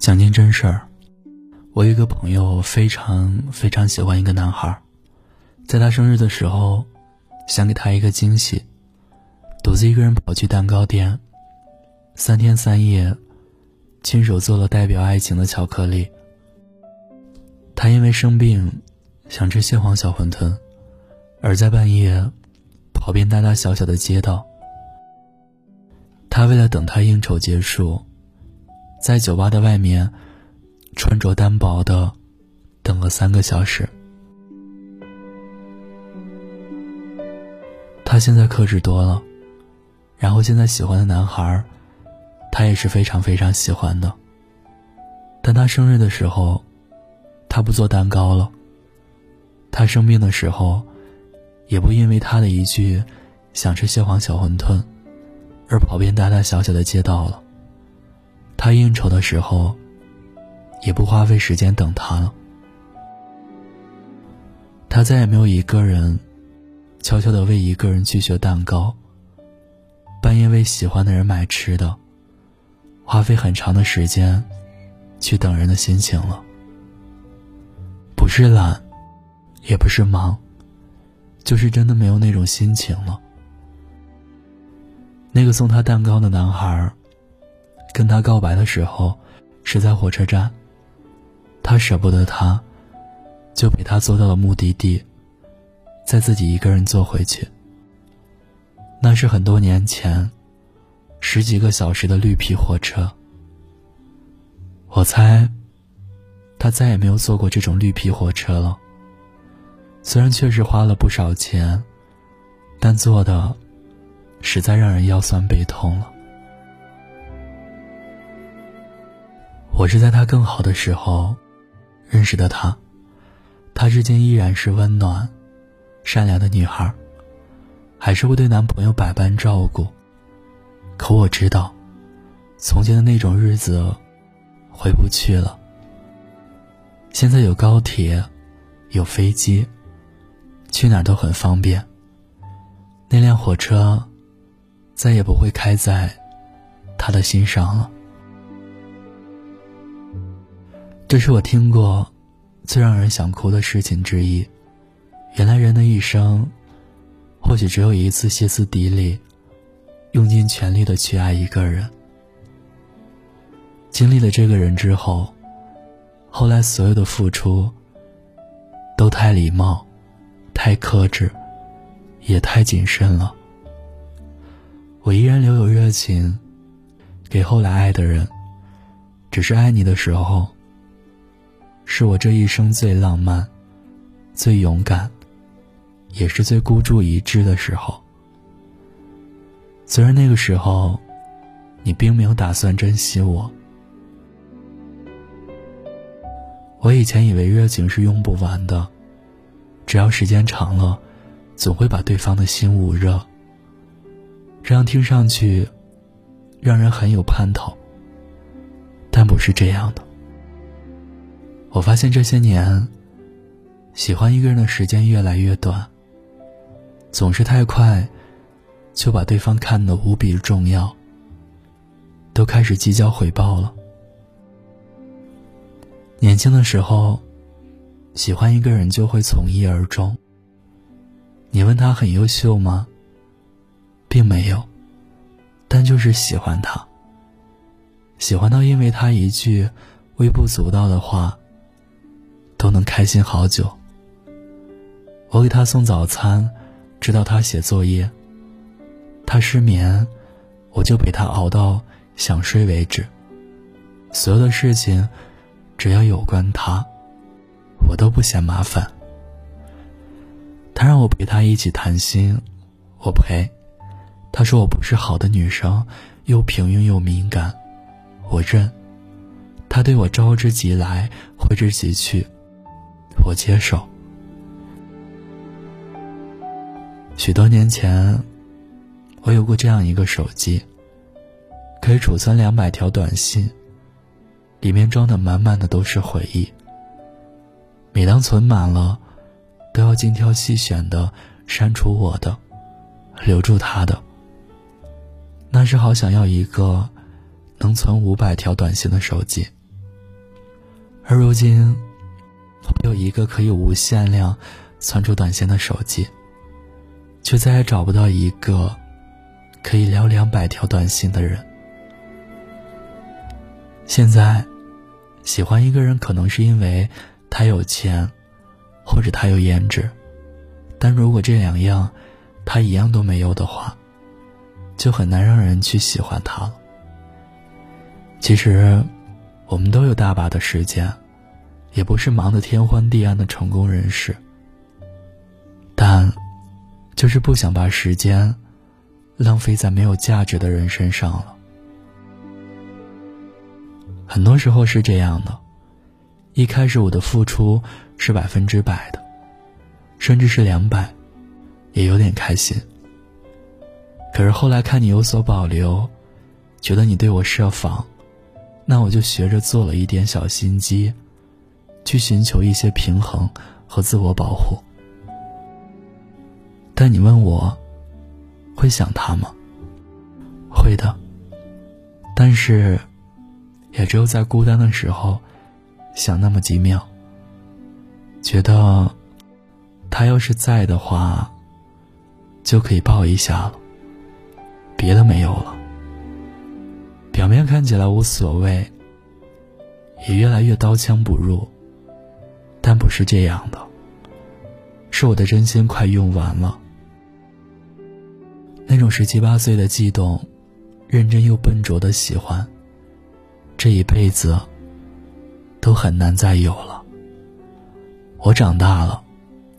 讲件真事儿，我一个朋友非常非常喜欢一个男孩，在他生日的时候，想给他一个惊喜，独自一个人跑去蛋糕店，三天三夜，亲手做了代表爱情的巧克力。他因为生病，想吃蟹黄小馄饨，而在半夜，跑遍大大小小的街道。他为了等他应酬结束，在酒吧的外面，穿着单薄的，等了三个小时。他现在克制多了，然后现在喜欢的男孩，他也是非常非常喜欢的。但他生日的时候。他不做蛋糕了。他生病的时候，也不因为他的一句“想吃蟹黄小馄饨”，而跑遍大大小小的街道了。他应酬的时候，也不花费时间等他了。他再也没有一个人，悄悄的为一个人去学蛋糕，半夜为喜欢的人买吃的，花费很长的时间，去等人的心情了。不是懒，也不是忙，就是真的没有那种心情了。那个送他蛋糕的男孩，跟他告白的时候是在火车站，他舍不得他，就陪他坐到了目的地，再自己一个人坐回去。那是很多年前，十几个小时的绿皮火车。我猜。他再也没有坐过这种绿皮火车了。虽然确实花了不少钱，但坐的实在让人腰酸背痛了。我是在他更好的时候认识的他，他至今依然是温暖、善良的女孩，还是会对男朋友百般照顾。可我知道，从前的那种日子回不去了。现在有高铁，有飞机，去哪儿都很方便。那辆火车再也不会开在他的心上了。这是我听过最让人想哭的事情之一。原来人的一生，或许只有一次歇斯底里，用尽全力的去爱一个人。经历了这个人之后。后来所有的付出，都太礼貌，太克制，也太谨慎了。我依然留有热情，给后来爱的人。只是爱你的时候，是我这一生最浪漫、最勇敢，也是最孤注一掷的时候。虽然那个时候，你并没有打算珍惜我。我以前以为热情是用不完的，只要时间长了，总会把对方的心捂热。这样听上去，让人很有盼头。但不是这样的。我发现这些年，喜欢一个人的时间越来越短，总是太快，就把对方看得无比重要，都开始计较回报了。年轻的时候，喜欢一个人就会从一而终。你问他很优秀吗？并没有，但就是喜欢他。喜欢到因为他一句微不足道的话，都能开心好久。我给他送早餐，直到他写作业。他失眠，我就陪他熬到想睡为止。所有的事情。只要有关他，我都不嫌麻烦。他让我陪他一起谈心，我陪。他说我不是好的女生，又平庸又敏感，我认。他对我招之即来，挥之即去，我接受。许多年前，我有过这样一个手机，可以储存两百条短信。里面装的满满的都是回忆。每当存满了，都要精挑细选的删除我的，留住他的。那时好想要一个能存五百条短信的手机，而如今，我有一个可以无限量存储短信的手机，却再也找不到一个可以聊两百条短信的人。现在，喜欢一个人可能是因为他有钱，或者他有颜值，但如果这两样他一样都没有的话，就很难让人去喜欢他了。其实，我们都有大把的时间，也不是忙得天昏地暗的成功人士，但就是不想把时间浪费在没有价值的人身上了。很多时候是这样的，一开始我的付出是百分之百的，甚至是两百，也有点开心。可是后来看你有所保留，觉得你对我设防，那我就学着做了一点小心机，去寻求一些平衡和自我保护。但你问我，会想他吗？会的，但是。也只有在孤单的时候，想那么几秒，觉得他要是在的话，就可以抱一下了。别的没有了。表面看起来无所谓，也越来越刀枪不入，但不是这样的。是我的真心快用完了。那种十七八岁的悸动，认真又笨拙的喜欢。这一辈子都很难再有了。我长大了，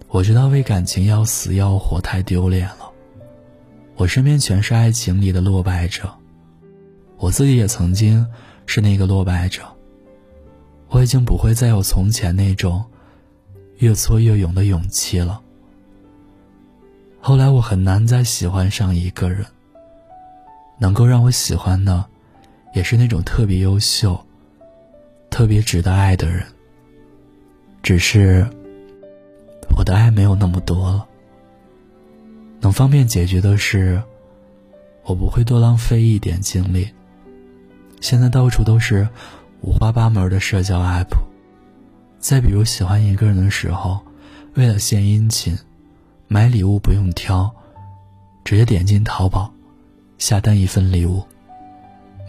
我知道为感情要死要活太丢脸了。我身边全是爱情里的落败者，我自己也曾经是那个落败者。我已经不会再有从前那种越挫越勇的勇气了。后来我很难再喜欢上一个人，能够让我喜欢的。也是那种特别优秀、特别值得爱的人。只是我的爱没有那么多了。能方便解决的事，我不会多浪费一点精力。现在到处都是五花八门的社交 app。再比如喜欢一个人的时候，为了献殷勤，买礼物不用挑，直接点进淘宝，下单一份礼物。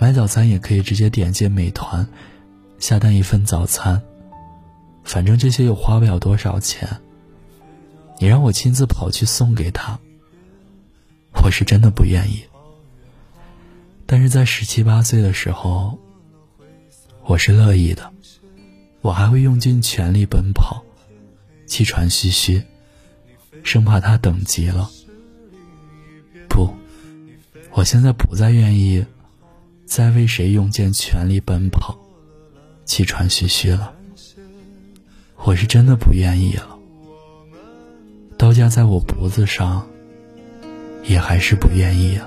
买早餐也可以直接点进美团，下单一份早餐。反正这些又花不了多少钱。你让我亲自跑去送给他，我是真的不愿意。但是在十七八岁的时候，我是乐意的，我还会用尽全力奔跑，气喘吁吁，生怕他等急了。不，我现在不再愿意。再为谁用尽全力奔跑，气喘吁吁了。我是真的不愿意了。刀架在我脖子上，也还是不愿意啊。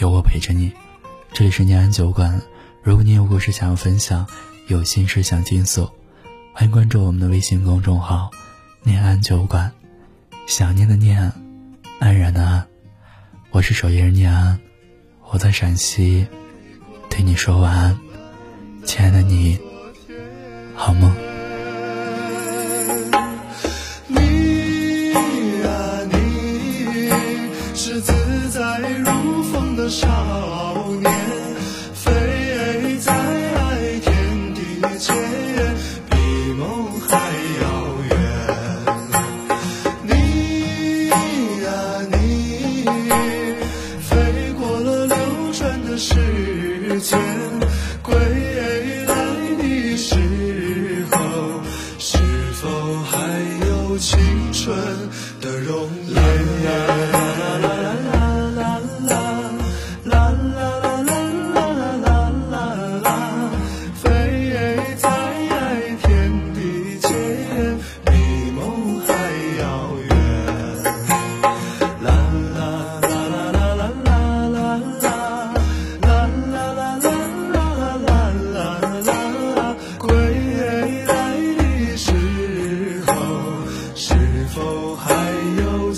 有我陪着你。这里是念安酒馆，如果你有故事想要分享，有心事想倾诉，欢迎关注我们的微信公众号。念安酒馆，想念的念，安然的安，我是守夜人念安，我在陕西，对你说晚安，亲爱的你，好梦。如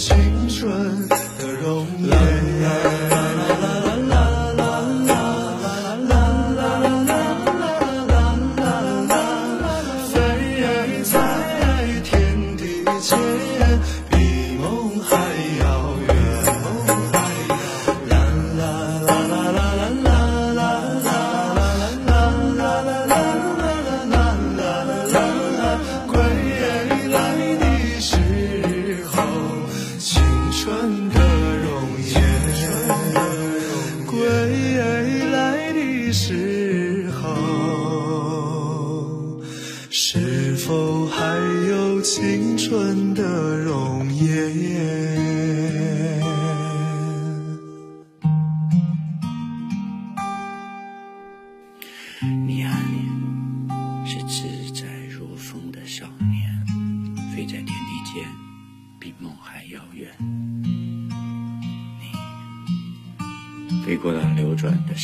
see.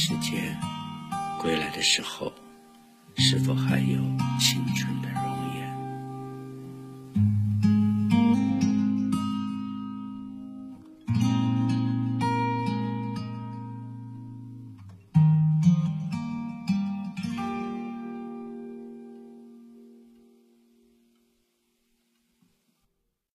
时间归来的时候是否还有